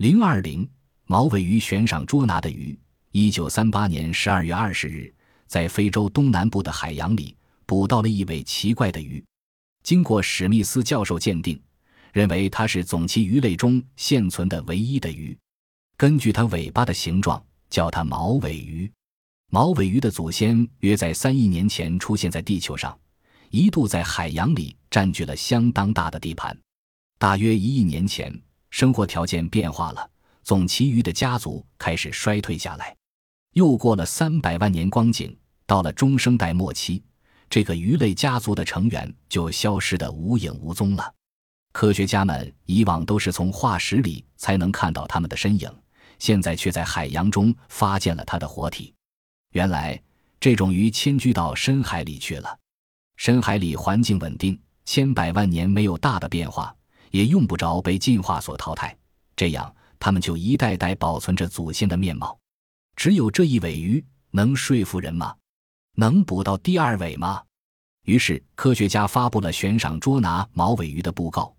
零二零毛尾鱼悬赏捉拿的鱼。一九三八年十二月二十日，在非洲东南部的海洋里捕到了一尾奇怪的鱼，经过史密斯教授鉴定，认为它是总鳍鱼类中现存的唯一的鱼。根据它尾巴的形状，叫它毛尾鱼。毛尾鱼的祖先约在三亿年前出现在地球上，一度在海洋里占据了相当大的地盘。大约一亿年前。生活条件变化了，总鳍鱼的家族开始衰退下来。又过了三百万年光景，到了中生代末期，这个鱼类家族的成员就消失得无影无踪了。科学家们以往都是从化石里才能看到它们的身影，现在却在海洋中发现了它的活体。原来，这种鱼迁居到深海里去了。深海里环境稳定，千百万年没有大的变化。也用不着被进化所淘汰，这样他们就一代代保存着祖先的面貌。只有这一尾鱼能说服人吗？能捕到第二尾吗？于是科学家发布了悬赏捉拿毛尾鱼的布告，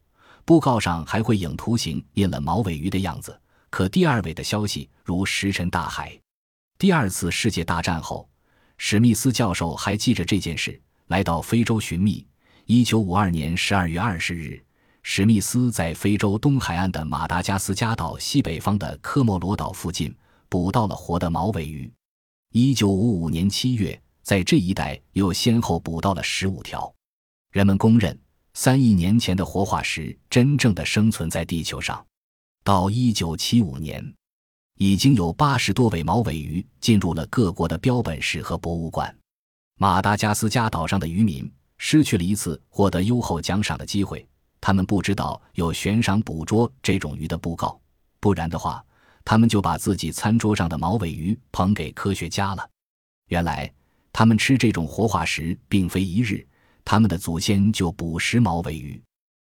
布告上还会影图形，印了毛尾鱼的样子。可第二尾的消息如石沉大海。第二次世界大战后，史密斯教授还记着这件事，来到非洲寻觅。一九五二年十二月二十日。史密斯在非洲东海岸的马达加斯加岛西北方的科莫罗岛附近捕到了活的毛尾鱼。一九五五年七月，在这一带又先后捕到了十五条。人们公认，三亿年前的活化石真正的生存在地球上。到一九七五年，已经有八十多尾毛尾鱼进入了各国的标本室和博物馆。马达加斯加岛上的渔民失去了一次获得优厚奖赏的机会。他们不知道有悬赏捕捉这种鱼的布告，不然的话，他们就把自己餐桌上的毛尾鱼捧给科学家了。原来，他们吃这种活化石并非一日，他们的祖先就捕食毛尾鱼。